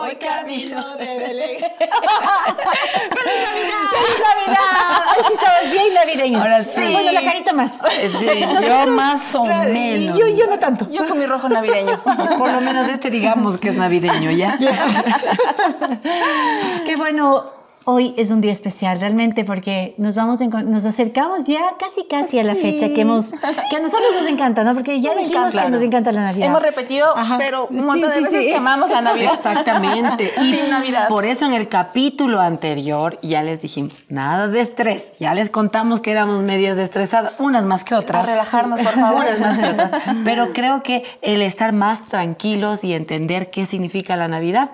voy camino de Belén. ¡Feliz Navidad! ¡Feliz Navidad! Hoy sí estamos bien navideños. Ahora sí. Bueno, la carita más. Sí, yo más o Claro, y menos. Yo, yo no tanto. Yo con mi rojo navideño. Por lo menos este digamos que es navideño, ¿ya? Qué bueno. Hoy es un día especial realmente porque nos vamos nos acercamos ya casi casi a la Sí. fecha que hemos que a nosotros nos encanta, ¿no? Porque ya Nos dijimos encanta. que nos encanta la Navidad. Hemos repetido, Ajá. pero un Sí, montón de sí, veces sí. que amamos la Navidad. Exactamente. Y Navidad. por eso en el capítulo anterior ya les dijimos, nada de estrés. Ya les contamos que éramos medias estresadas, unas más que otras. A relajarnos, por favor. Unas más que otras. Pero creo que el estar más tranquilos y entender qué significa la Navidad,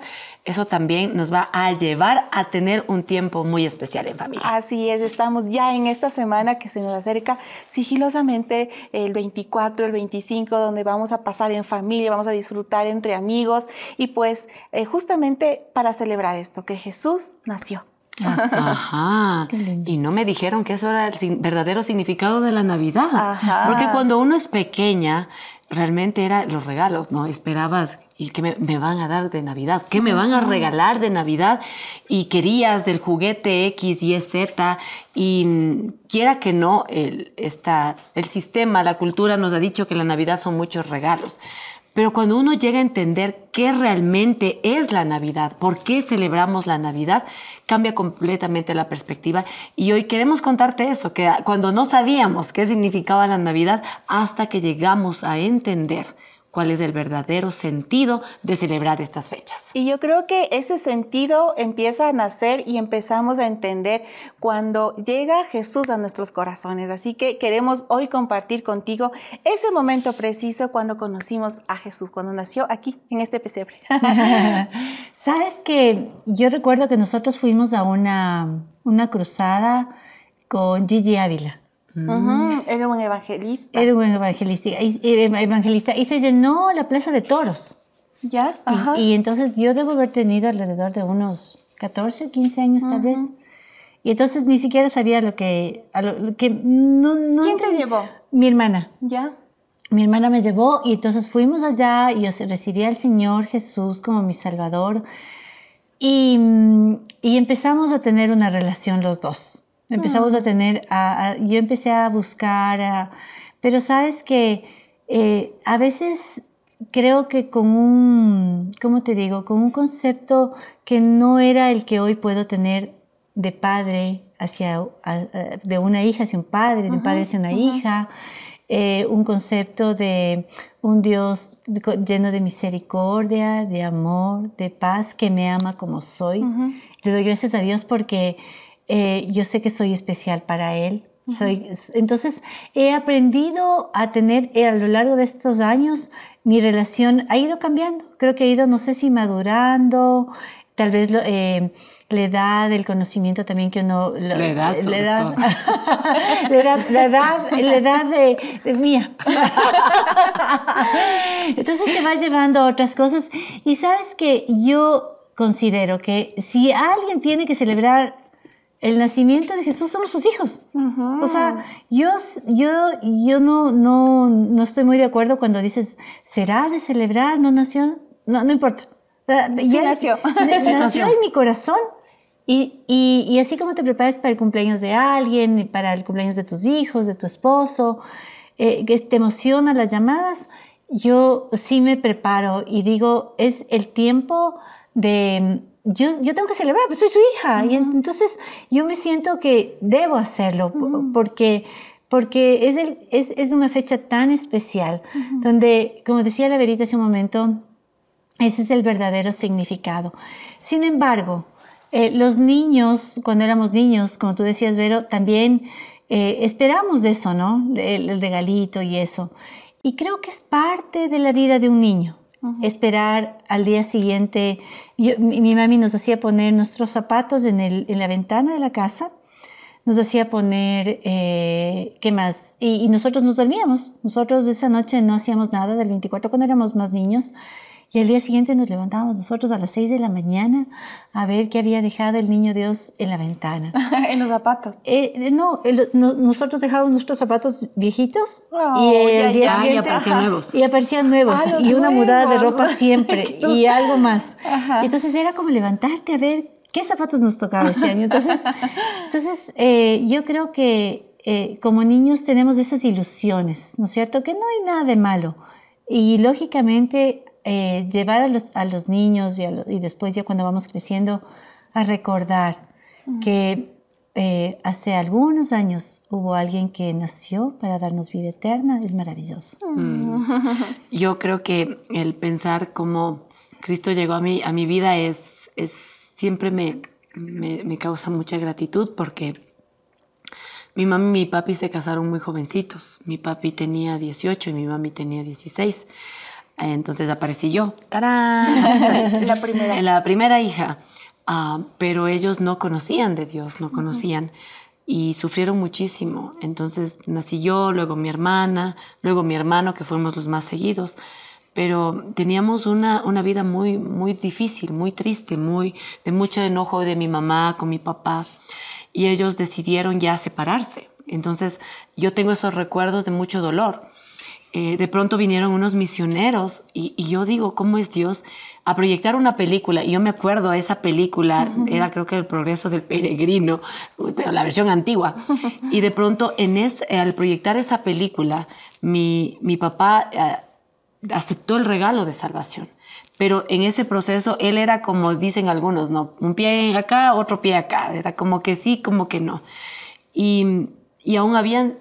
eso también nos va a llevar a tener un tiempo muy especial en familia. Así es, estamos ya en esta semana que se nos acerca sigilosamente el 24, el 25, donde vamos a pasar en familia, vamos a disfrutar entre amigos y pues eh, justamente para celebrar esto, que Jesús nació. Ajá. Y no me dijeron que eso era el verdadero significado de la Navidad. Ajá. Porque cuando uno es pequeña, realmente era los regalos, ¿no? Esperabas, ¿y qué me, me van a dar de Navidad? ¿Qué me van a regalar de Navidad? Y querías del juguete X, Y, Z. Y mm, quiera que no, el, esta- el sistema, la cultura nos ha dicho que la Navidad son muchos regalos. Pero cuando uno llega a entender qué realmente es la Navidad, por qué celebramos la Navidad, cambia completamente la perspectiva. Y hoy queremos contarte eso, que cuando no sabíamos qué significaba la Navidad, hasta que llegamos a entender cuál es el verdadero sentido de celebrar estas fechas. Y yo creo que ese sentido empieza a nacer y empezamos a entender cuando llega Jesús a nuestros corazones. Así que queremos hoy compartir contigo ese momento preciso cuando conocimos a Jesús, cuando nació aquí, en este pesebre. Sabes que yo recuerdo que nosotros fuimos a una, una cruzada con Gigi Ávila. Ujú, Era un evangelista. Era un evangelista, y- eh, evangelista y se llenó la plaza de toros. ¿Ya? Y- Ajá. Y, entonces yo debo haber tenido alrededor de unos 14 o 15 años tal vez. Y entonces ni siquiera sabía lo que... a lo- lo que no, no ¿Quién te llevó? Mi hermana. ¿Ya? Mi hermana me llevó y entonces fuimos allá y yo recibí al Señor Jesús como mi Salvador. Y, mm, y empezamos a tener una relación los dos. Empezamos a tener, a- a- yo empecé a buscar, a- pero sabes que eh, a veces creo que con un, ¿cómo te digo? Con un concepto que no era el que hoy puedo tener de padre hacia, de una hija hacia un padre, de un padre hacia una hija, eh, un concepto de un Dios lleno de misericordia, de amor, de paz, que me ama como soy. Le doy gracias a Dios porque eh, yo sé que soy especial para Él. Soy, entonces he aprendido a tener eh, a lo largo de estos años mi relación ha ido cambiando. Creo que ha ido, no sé si madurando, tal vez lo- eh, la edad, el conocimiento también que uno... lo- La edad, la edad, la edad, la edad, la edad de, de mía. Entonces te vas llevando a otras cosas y sabes que yo considero que si alguien tiene que celebrar el nacimiento de Jesús somos sus hijos. O sea, yo, yo, yo no, no, no estoy muy de acuerdo cuando dices, ¿será de celebrar? ¿No nació? No, no importa. Ah, ya- nació. Sí, nació nació. en mi corazón. Y, y, y así como te preparas para el cumpleaños de alguien, y para el cumpleaños de tus hijos, de tu esposo, eh, que te emocionan las llamadas, yo sí me preparo y digo, es el tiempo de... Yo, yo tengo que celebrar, pues soy su hija. Y en- entonces yo me siento que debo hacerlo po- porque, porque es, el, es, es una fecha tan especial, donde, como decía la Verita hace un momento, ese es el verdadero significado. Sin embargo, eh, los niños, cuando éramos niños, como tú decías, Vero, también eh, esperamos eso, ¿no? El, el regalito y eso. Y creo que es parte de la vida de un niño. Esperar al día siguiente. Mi, mi mami nos hacía poner nuestros zapatos en la ventana de la casa. Nos hacía poner, eh, ¿qué más? Y, y nosotros nos dormíamos. Nosotros esa noche no hacíamos nada del 24 cuando éramos más niños. Y al día siguiente nos levantábamos nosotros a las 6 de la mañana a ver qué había dejado el niño Dios en la ventana. en los zapatos. Eh, no, el- no- nosotros dejábamos nuestros zapatos viejitos Oh, y el ya, día ya. Ah, y siguiente aparecían Ajá. nuevos. y aparecían nuevos Ah, y una mudada de nuevos. ropa siempre y algo más. Ajá. Entonces era como levantarte a ver qué zapatos nos tocaba este año. Entonces, entonces eh, yo creo que eh, como niños tenemos esas ilusiones, ¿no es cierto? Que no hay nada de malo. Y lógicamente eh, llevar a los, a los niños y, a lo- y después ya cuando vamos creciendo a recordar que eh, hace algunos años hubo alguien que nació para darnos vida eterna, es maravilloso. Yo creo que el pensar cómo Cristo llegó a mi, a mi vida es, es siempre me, me, me causa mucha gratitud porque mi mami y mi papi se casaron muy jovencitos. Mi papi tenía 18 y mi mami tenía 16. Entonces aparecí yo. ¡Tarán! La primera. La primera hija. Ah, pero ellos no conocían de Dios, no conocían y sufrieron muchísimo. Entonces nací yo, luego mi hermana, luego mi hermano, que fuimos los más seguidos. Pero teníamos una, una vida muy, muy difícil, muy triste, muy, de mucho enojo de mi mamá con mi papá. Y ellos decidieron ya separarse. Entonces yo tengo esos recuerdos de mucho dolor. Eh, de pronto vinieron unos misioneros y, y yo digo, ¿cómo es Dios? A proyectar una película, y yo me acuerdo esa película, era creo que El Progreso del Peregrino, pero la versión antigua. Y de pronto, en es, al proyectar esa película, mi, mi papá eh, aceptó el regalo de salvación. Pero en ese proceso, él era como dicen algunos, ¿no? Un pie acá, otro pie acá. Era como que sí, como que no. Y, y aún habían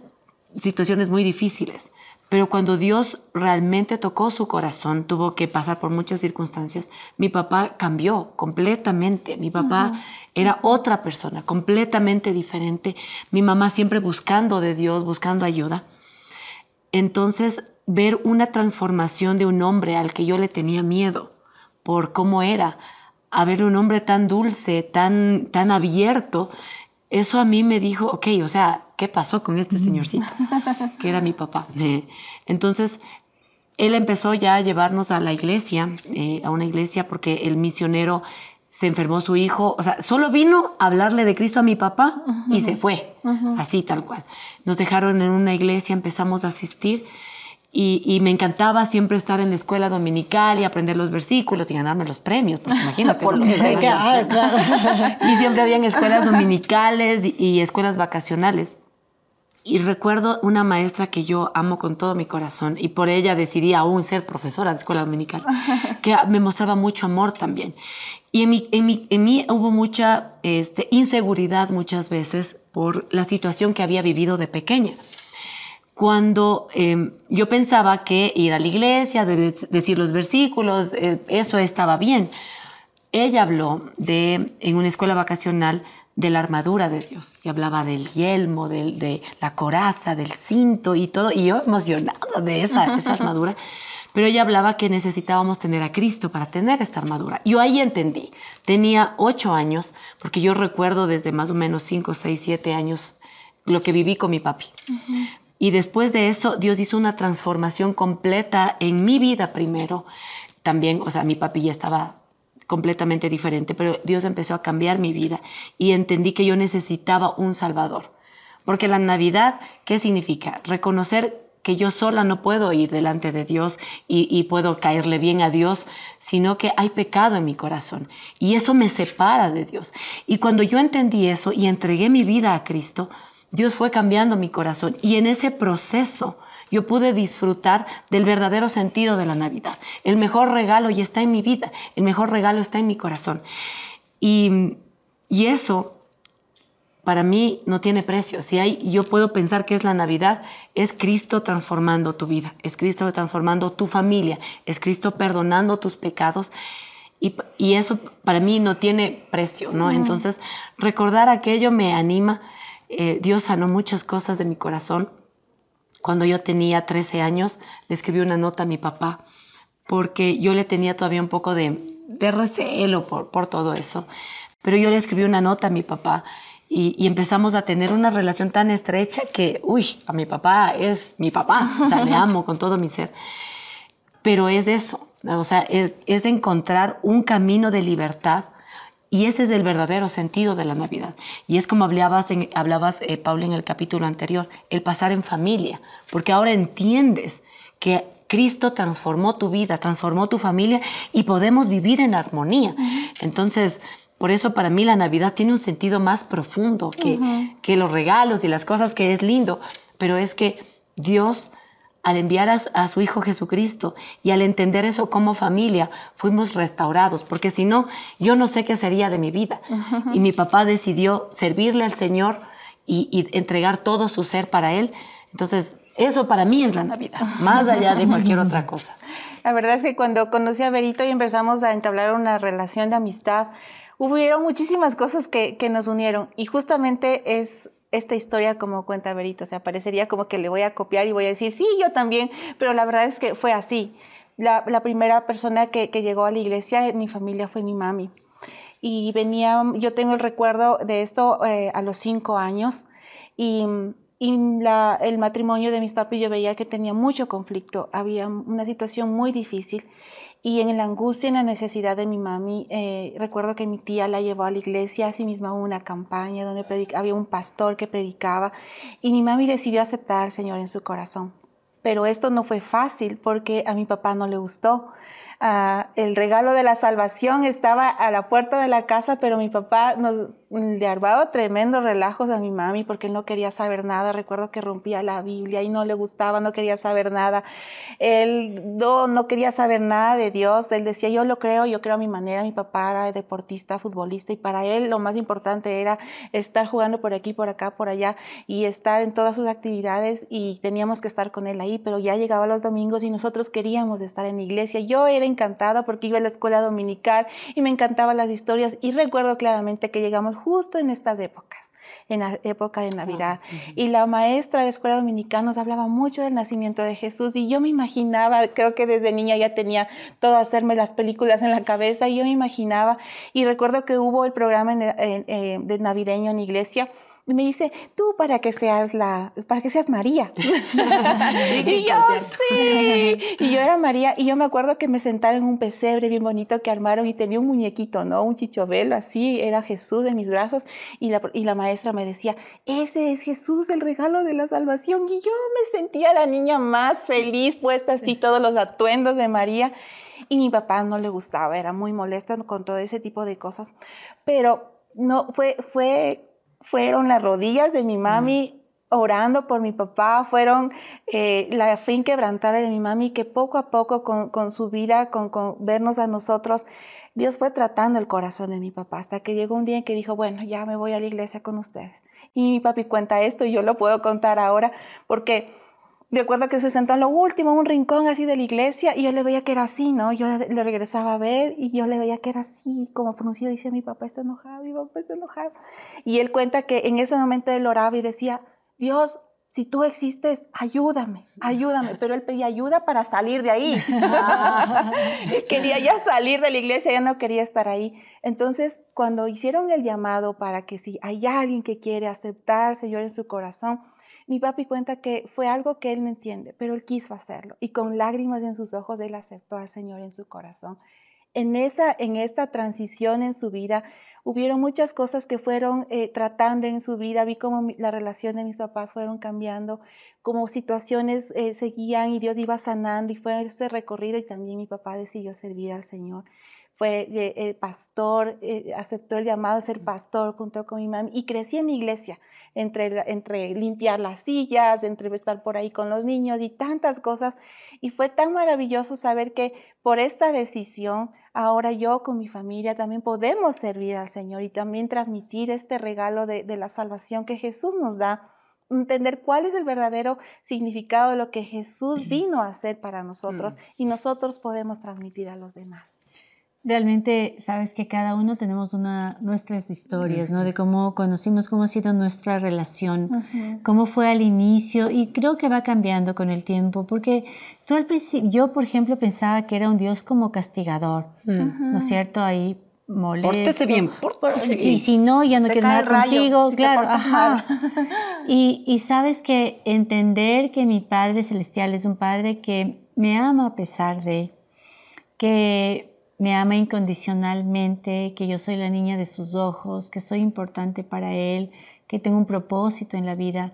situaciones muy difíciles. Pero cuando Dios realmente tocó su corazón, tuvo que pasar por muchas circunstancias, mi papá cambió completamente. Mi papá era otra persona, completamente diferente. Mi mamá siempre buscando de Dios, buscando ayuda. Entonces, ver una transformación de un hombre al que yo le tenía miedo por cómo era, a ver un hombre tan dulce, tan, tan abierto, eso a mí me dijo, ok, o sea, ¿qué pasó con este señorcito? que era mi papá. Entonces, él empezó ya a llevarnos a la iglesia, eh, a una iglesia, porque el misionero se enfermó su hijo, o sea, solo vino a hablarle de Cristo a mi papá y se fue, así tal cual. Nos dejaron en una iglesia, empezamos a asistir y, y me encantaba siempre estar en la escuela dominical y aprender los versículos y ganarme los premios, porque imagínate. Por lo que ganas. Claro, claro. Y siempre habían escuelas dominicales y, y escuelas vacacionales. Y recuerdo una maestra que yo amo con todo mi corazón y por ella decidí aún ser profesora de escuela dominical, que me mostraba mucho amor también. Y en mí, en mí, en mí hubo mucha este, inseguridad muchas veces por la situación que había vivido de pequeña. Cuando eh, yo pensaba que ir a la iglesia, de- decir los versículos, eh, eso estaba bien. Ella habló de, en una escuela vacacional de la armadura de Dios y hablaba del yelmo, del- de, la coraza, del cinto y todo. Y yo emocionada de esa, esa armadura. Pero ella hablaba que necesitábamos tener a Cristo para tener esta armadura. Yo ahí entendí. Tenía ocho años, porque yo recuerdo desde más o menos cinco, seis, siete años lo que viví con mi papi. Y después de eso, Dios hizo una transformación completa en mi vida primero. También, o sea, mi papi ya estaba completamente diferente, pero Dios empezó a cambiar mi vida y entendí que yo necesitaba un Salvador. Porque la Navidad, ¿qué significa? Reconocer que yo sola no puedo ir delante de Dios y, puedo caerle bien a Dios, sino que hay pecado en mi corazón. Y eso me separa de Dios. Y cuando yo entendí eso y entregué mi vida a Cristo, Dios fue cambiando mi corazón. Y en ese proceso yo pude disfrutar del verdadero sentido de la Navidad. El mejor regalo ya está en mi vida, el mejor regalo está en mi corazón. Y, y eso para mí no tiene precio. Si hay, yo puedo pensar que es la Navidad, es Cristo transformando tu vida, es Cristo transformando tu familia, es Cristo perdonando tus pecados. Y, y eso para mí no tiene precio, ¿no? Entonces, recordar aquello me anima. Eh, Dios sanó muchas cosas de mi corazón. Cuando yo tenía 13 años, le escribí una nota a mi papá porque yo le tenía todavía un poco de, de recelo por, por todo eso. Pero yo le escribí una nota a mi papá y, y, empezamos a tener una relación tan estrecha que, uy, a mi papá es mi papá, o sea, le amo con todo mi ser. Pero es eso, O sea, es, es encontrar un camino de libertad y ese es el verdadero sentido de la Navidad. Y es como hablabas, en, hablabas eh, Paula, en el capítulo anterior, el pasar en familia, porque ahora entiendes que Cristo transformó tu vida, transformó tu familia y podemos vivir en armonía. Entonces, por eso para mí la Navidad tiene un sentido más profundo que, que los regalos y las cosas que es lindo, pero es que Dios al enviar a, su Hijo Jesucristo y al entender eso como familia, fuimos restaurados, porque si no, yo no sé qué sería de mi vida. Y mi papá decidió servirle al Señor y, entregar todo su ser para Él. Entonces, eso para mí es la Navidad, más allá de cualquier otra cosa. La verdad es que cuando conocí a Berito y empezamos a entablar una relación de amistad, hubieron muchísimas cosas que, que nos unieron y justamente es esta historia como cuenta Berito. O sea, parecería como que le voy a copiar y voy a decir, sí, yo también, pero la verdad es que fue así. La, primera persona que, llegó a la iglesia en mi familia fue mi mami. Y venía, yo tengo el recuerdo de esto eh, a los cinco años y, el matrimonio de mis papis yo veía que tenía mucho conflicto, había una situación muy difícil y en la angustia y en la necesidad de mi mami, eh, recuerdo que mi tía la llevó a la iglesia, así mismo hubo una campaña donde había un pastor que predicaba y mi mami decidió aceptar al Señor en su corazón. Pero esto no fue fácil porque a mi papá no le gustó. Ah, el regalo de la salvación estaba a la puerta de la casa, pero mi papá nos le armaba tremendos relajos a mi mami porque él no quería saber nada. Recuerdo que rompía la Biblia y no le gustaba, no quería saber nada. Él no, no quería saber nada de Dios. Él decía, yo lo creo, yo creo a mi manera. Mi papá era deportista, futbolista y para él lo más importante era estar jugando por aquí, por acá, por allá y estar en todas sus actividades y teníamos que estar con él ahí, pero ya llegaba los domingos y nosotros queríamos estar en la iglesia. Yo era encantada porque iba a la escuela dominical y me encantaban las historias y recuerdo claramente que llegamos justo en estas épocas en la época de Navidad. Y la maestra de la escuela dominicana nos hablaba mucho del nacimiento de Jesús y yo me imaginaba, creo que desde niña ya tenía todo hacerme las películas en la cabeza y yo me imaginaba y recuerdo que hubo el programa eh, de navideño en iglesia y me dice, tú para que seas la, para que seas María. y yo, sí. Y yo era María, y yo me acuerdo que me sentaron en un pesebre bien bonito que armaron y tenía un muñequito, ¿no? Un chichovelo así, era Jesús en mis brazos, y la, y la maestra me decía, ese es Jesús, el regalo de la salvación. Y yo me sentía la niña más feliz, puesta así todos los atuendos de María. Y mi papá no le gustaba, era muy molesto con todo ese tipo de cosas. Pero no, fue, fue fueron las rodillas de mi mami orando por mi papá, fueron eh, la fe inquebrantable de mi mami que poco a poco con, su vida, con, vernos a nosotros, Dios fue tratando el corazón de mi papá hasta que llegó un día en que dijo, bueno, ya me voy a la iglesia con ustedes. Y mi papi cuenta esto y yo lo puedo contar ahora porque Recuerdo que se sentó en lo último, en un rincón así de la iglesia, y yo le veía que era así, ¿no? Yo le regresaba a ver y yo le veía que era así, como fruncido, decía, mi papá está enojado, mi papá está enojado. Y él cuenta que en ese momento él oraba y decía, Dios, si tú existes, ayúdame, ayúdame. Pero él pedía ayuda para salir de ahí. quería ya salir de la iglesia, ya no quería estar ahí. Entonces, cuando hicieron el llamado para que si hay alguien que quiere aceptar Señor en su corazón, mi papi cuenta que fue algo que él no entiende, pero él quiso hacerlo y con lágrimas en sus ojos él aceptó al Señor en su corazón. En, esa, en esta transición en su vida hubieron muchas cosas que fueron eh, tratando en su vida, vi cómo la relación de mis papás fueron cambiando, cómo situaciones eh, seguían y Dios iba sanando y fue ese recorrido y también mi papá decidió servir al Señor fue eh, pastor, aceptó el llamado de ser pastor junto con mi mamá y crecí en iglesia entre, entre limpiar las sillas, entre estar por ahí con los niños y tantas cosas. Y fue tan maravilloso saber que por esta decisión, ahora yo con mi familia también podemos servir al Señor y también transmitir este regalo de, de la salvación que Jesús nos da entender cuál es el verdadero significado de lo que Jesús vino a hacer para nosotros mm. y nosotros podemos transmitir a los demás. Realmente sabes que cada uno tenemos una, nuestras historias, ¿no? De cómo conocimos, cómo ha sido nuestra relación, cómo fue al inicio y creo que va cambiando con el tiempo, porque tú al principio, yo por ejemplo pensaba que era un Dios como castigador, ¿no es cierto? Ahí molesto. Pórtese bien, pórtese bien. si no, ya no quiero nada contigo, claro, ajá. Y, y sabes que entender que mi Padre Celestial es un Padre que me ama a pesar de que me ama incondicionalmente, que yo soy la niña de sus ojos, que soy importante para Él, que tengo un propósito en la vida,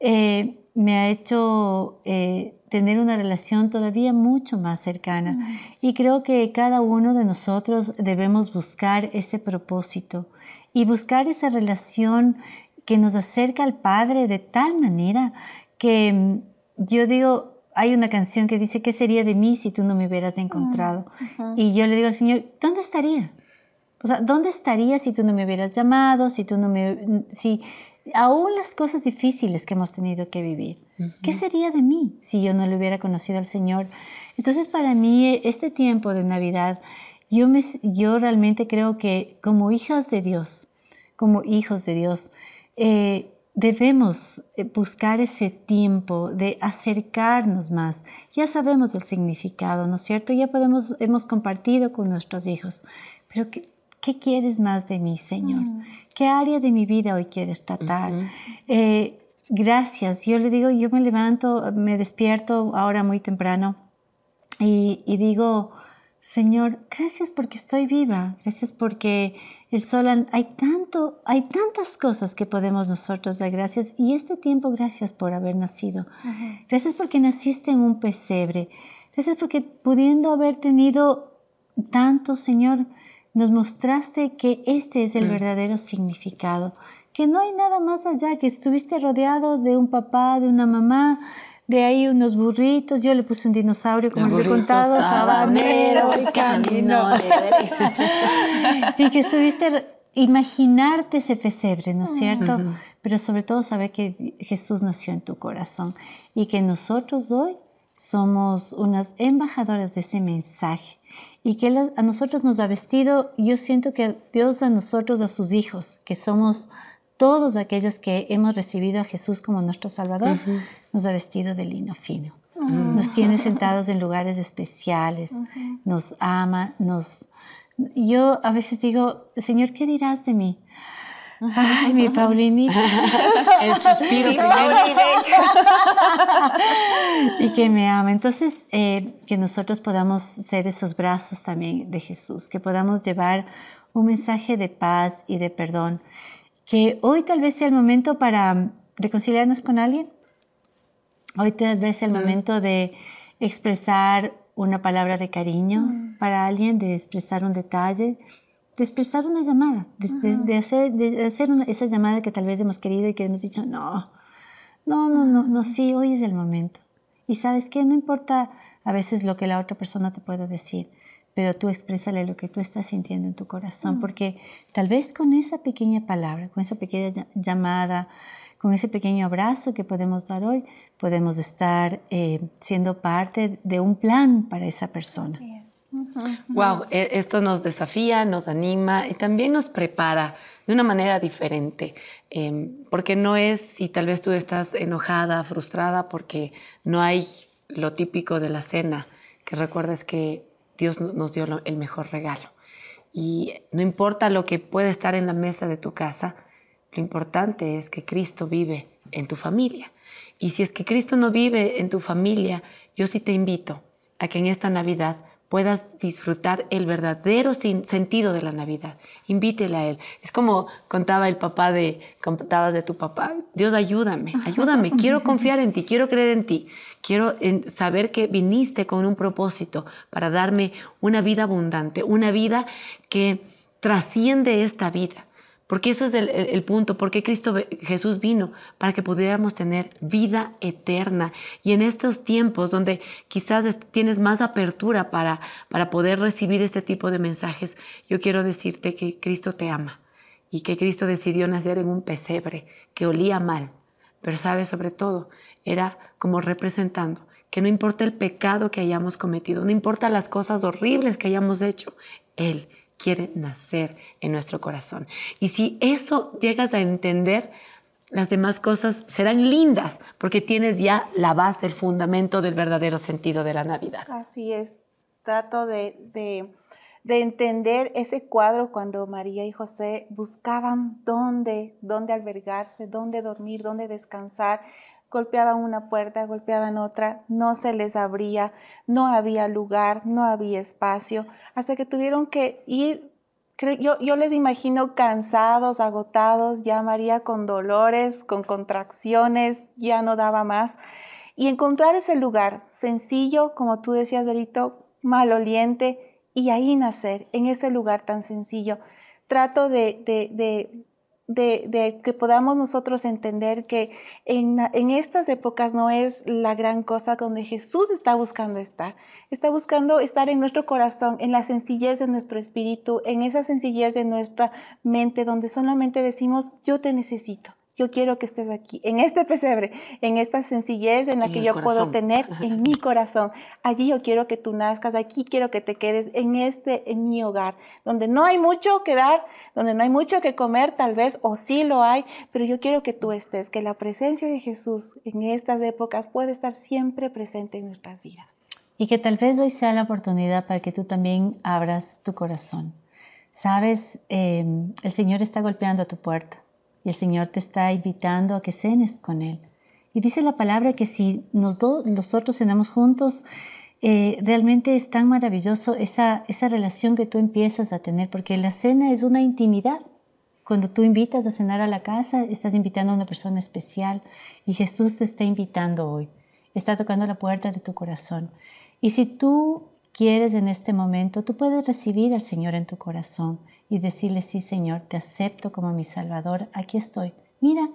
eh, me ha hecho eh, tener una relación todavía mucho más cercana. Y creo que cada uno de nosotros debemos buscar ese propósito y buscar esa relación que nos acerca al Padre de tal manera que mm, yo digo, hay una canción que dice, ¿qué sería de mí si tú no me hubieras encontrado? Y yo le digo al Señor, ¿dónde estaría? O sea, ¿dónde estaría si tú no me hubieras llamado, si tú no me, si aún las cosas difíciles que hemos tenido que vivir, ¿qué sería de mí si yo no le hubiera conocido al Señor? Entonces, para mí este tiempo de Navidad, yo me, yo realmente creo que como hijas de Dios, como hijos de Dios, eh, debemos eh, buscar ese tiempo de acercarnos más. Ya sabemos el significado, ¿no es cierto? Ya podemos, hemos compartido con nuestros hijos, pero ¿qué, qué quieres más de mí, Señor? Mm. ¿Qué área de mi vida hoy quieres tratar? Eh, gracias. Yo le digo, yo me levanto, me despierto ahora muy temprano y, y digo, Señor, gracias porque estoy viva, gracias porque el sol, hay tanto, hay tantas cosas que podemos nosotros dar gracias y este tiempo gracias por haber nacido. Gracias porque naciste en un pesebre. Gracias porque pudiendo haber tenido tanto, Señor, nos mostraste que este es el mm. verdadero significado, que no hay nada más allá, que estuviste rodeado de un papá, de una mamá, de ahí unos burritos, yo le puse un dinosaurio, como les he contado, sabanero, y camino. y que estuviste, imaginarte ese pesebre, ¿no es cierto? Pero sobre todo saber que Jesús nació en tu corazón y que nosotros hoy somos unas embajadoras de ese mensaje y que a nosotros nos ha vestido, yo siento que Dios a nosotros, a sus hijos, que somos todos aquellos que hemos recibido a Jesús como nuestro Salvador, nos ha vestido de lino fino. Nos tiene sentados en lugares especiales, nos ama, nos... Yo a veces digo, Señor, ¿qué dirás de mí? Ay, mi Paulinita. El suspiro y que me ama. Entonces, eh, que nosotros podamos ser esos brazos también de Jesús, que podamos llevar un mensaje de paz y de perdón que hoy tal vez sea el momento para reconciliarnos con alguien. Hoy tal vez el momento de expresar una palabra de cariño mm. para alguien, de expresar un detalle, de expresar una llamada, de, hacer, de hacer esa llamada que tal vez hemos querido y que hemos dicho, no, no, no, no, no, sí, hoy es el momento. Y sabes qué, no importa a veces lo que la otra persona te pueda decir, pero tú exprésale lo que tú estás sintiendo en tu corazón, mm. porque tal vez con esa pequeña palabra, con esa pequeña llamada, con ese pequeño abrazo que podemos dar hoy, podemos estar eh, siendo parte de un plan para esa persona. Wow, e, esto nos desafía, nos anima y también nos prepara de una manera diferente, em, porque no es si tal vez tú estás enojada, frustrada, porque no hay lo típico de la cena, que recuerdes que Dios nos dio el mejor regalo. Y no importa lo que puede estar en la mesa de tu casa, lo importante es que Cristo vive en tu familia. Y si es que Cristo no vive en tu familia, yo sí te invito a que en esta Navidad puedas disfrutar el verdadero sentido de la Navidad. Invítele a Él. Es como contaba el papá de, contabas de tu papá. Dios, ayúdame, ayúdame. Quiero confiar en ti, quiero creer en ti. Quiero saber que viniste con un propósito para darme una vida abundante, una vida que trasciende esta vida. Porque eso es el, punto, porque Cristo Jesús vino para que pudiéramos tener vida eterna. Y en estos tiempos donde quizás tienes más apertura para, para poder recibir este tipo de mensajes, yo quiero decirte que Cristo te ama y que Cristo decidió nacer en un pesebre que olía mal, pero sabe sobre todo, era como representando que no importa el pecado que hayamos cometido, no importa las cosas horribles que hayamos hecho, Él quiere nacer en nuestro corazón. Y si eso llegas a entender, las demás cosas serán lindas porque tienes ya la base, el fundamento del verdadero sentido de la Navidad. Así es. Trato de, de, de entender ese cuadro cuando María y José buscaban dónde, dónde albergarse, dónde dormir, dónde descansar golpeaban una puerta, golpeaban otra, no se les abría, no había lugar, no había espacio, hasta que tuvieron que ir, yo, les imagino cansados, agotados, ya María con dolores, con contracciones, ya no daba más. Y encontrar ese lugar sencillo, como tú decías, Berito, maloliente, y ahí nacer, en ese lugar tan sencillo. Trato de, de de, que podamos nosotros entender que en, en, estas épocas no es la gran cosa donde Jesús está buscando estar. Está buscando estar en nuestro corazón, en la sencillez de nuestro espíritu, en esa sencillez de nuestra mente, donde solamente decimos, yo te necesito yo quiero que estés aquí, en este pesebre, en esta sencillez en la que yo puedo tener en mi corazón. Allí yo quiero que tú nazcas, aquí quiero que te quedes en este, en mi hogar, donde no hay mucho que dar, donde no hay mucho que comer tal vez, o sí lo hay, pero yo quiero que tú estés, que la presencia de Jesús en estas épocas puede estar siempre presente en nuestras vidas. Y que tal vez hoy sea la oportunidad para que tú también abras tu corazón. Sabes, eh, el Señor está golpeando a tu puerta y el Señor te está invitando a que cenes con Él. Y dice la palabra que si nos nosotros cenamos juntos, eh, realmente es tan maravilloso esa, esa relación que tú empiezas a tener, porque la cena es una intimidad. Cuando tú invitas a cenar a la casa, estás invitando a una persona especial y Jesús te está invitando hoy. Está tocando la puerta de tu corazón. Y si tú quieres en este momento, tú puedes recibir al Señor en tu corazón y decirle, sí Señor, te acepto como mi Salvador, aquí estoy. Mira,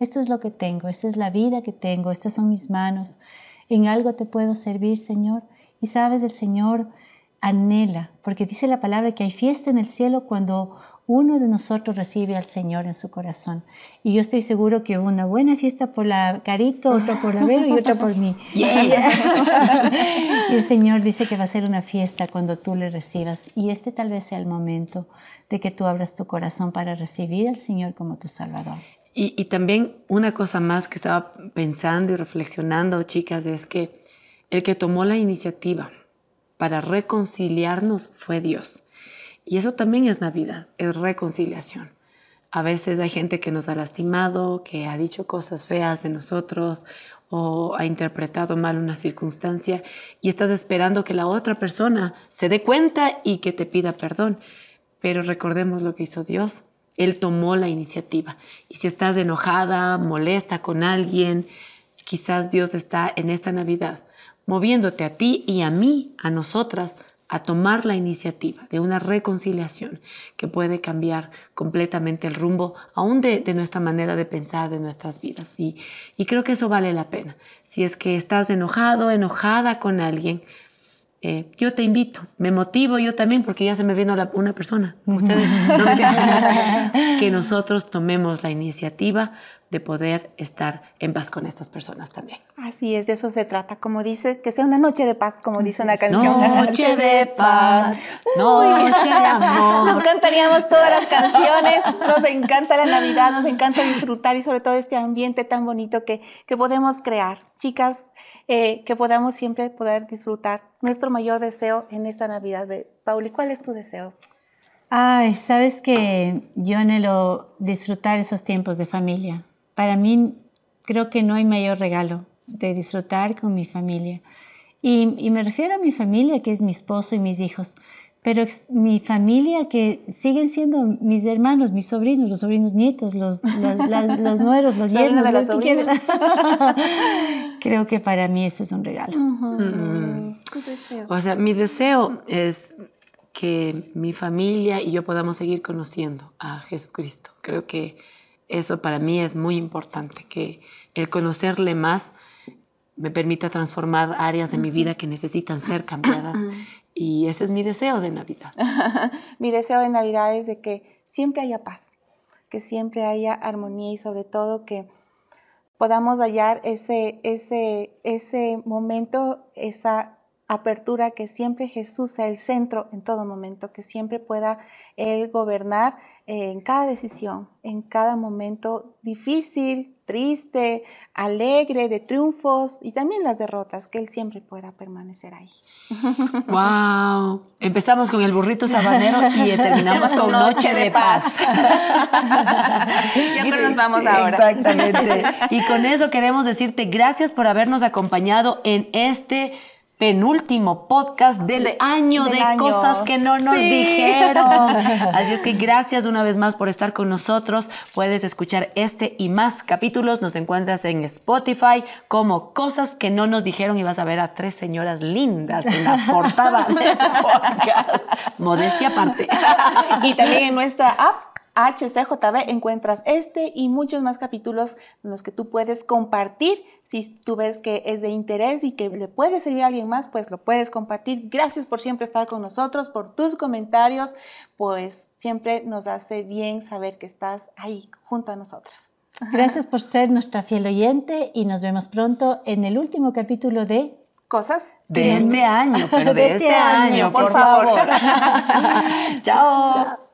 esto es lo que tengo, esta es la vida que tengo, estas son mis manos, en algo te puedo servir, Señor. Y sabes, el Señor anhela, porque dice la palabra que hay fiesta en el cielo cuando uno de nosotros recibe al Señor en su corazón. Y yo estoy seguro que hubo una buena fiesta por la Carito, otra por la Vero y otra por mí. y el Señor dice que va a ser una fiesta cuando tú le recibas. Y este tal vez sea el momento de que tú abras tu corazón para recibir al Señor como tu Salvador. Y, y también una cosa más que estaba pensando y reflexionando, chicas, es que el que tomó la iniciativa para reconciliarnos fue Dios. Y eso también es Navidad, es reconciliación. A veces hay gente que nos ha lastimado, que ha dicho cosas feas de nosotros o ha interpretado mal una circunstancia y estás esperando que la otra persona se dé cuenta y que te pida perdón. Pero recordemos lo que hizo Dios. Él tomó la iniciativa. Y si estás enojada, molesta con alguien, quizás Dios está en esta Navidad moviéndote a ti y a mí, a nosotras, a tomar la iniciativa de una reconciliación que puede cambiar completamente el rumbo, aún de, nuestra manera de pensar, de nuestras vidas. Y, y, creo que eso vale la pena. Si es que estás enojado, enojada con alguien, eh, yo te invito, me motivo yo también, porque ya se me vino una persona, ustedes, que nosotros tomemos la iniciativa de poder estar en paz con estas personas también. Así es, de eso se trata, como dice, que sea una noche de paz, como dice una canción. Noche de paz, noche de amor. Nos cantaríamos todas las canciones, nos encanta la Navidad, nos encanta disfrutar y sobre todo este ambiente tan bonito que, que podemos crear. Chicas, eh, que podamos siempre poder disfrutar nuestro mayor deseo en esta Navidad. Pauli, ¿cuál es tu deseo? Ay, sabes que yo anhelo disfrutar esos tiempos de familia. Para mí creo que no hay mayor regalo de disfrutar con mi familia. Y, y me refiero a mi familia, que es mi esposo y mis hijos, pero mi familia que siguen siendo mis hermanos, mis sobrinos, los sobrinos nietos, los, los, los nueros, los yernos, los que Creo que para mí eso es un regalo. Mm. O sea, mi deseo es que mi familia y yo podamos seguir conociendo a Jesucristo. Creo que eso para mí es muy importante, que el conocerle más me permita transformar áreas de mi vida que necesitan ser cambiadas y ese es mi deseo de Navidad. mi deseo de Navidad es de que siempre haya paz, que siempre haya armonía y sobre todo que podamos hallar ese, ese, ese momento, esa apertura, que siempre Jesús sea el centro en todo momento, que siempre pueda Él gobernar en cada decisión, en cada momento difícil, triste, alegre, de triunfos y también las derrotas, que Él siempre pueda permanecer ahí. ¡Wow! Empezamos con el burrito sabanero y terminamos con Noche de Paz. ya nos vamos ahora. Exactamente. Y con eso queremos decirte gracias por habernos acompañado en este penúltimo podcast del año de cosas que no nos dijeron. Así es que gracias una vez más por estar con nosotros. Puedes escuchar este y más capítulos. Nos encuentras en Spotify como Cosas que no nos dijeron y vas a ver a tres señoras lindas en la portada del podcast. Modestia aparte. Y también en nuestra app HCJB encuentras este y muchos más capítulos en los que tú puedes compartir. Si tú ves que es de interés y que le puede servir a alguien más, pues lo puedes compartir. Gracias por siempre estar con nosotros, por tus comentarios, pues siempre nos hace bien saber que estás ahí junto a nosotras. Gracias por ser nuestra fiel oyente y nos vemos pronto en el último capítulo de Cosas de este año, pero de, este, este, año, por, favor. Chao.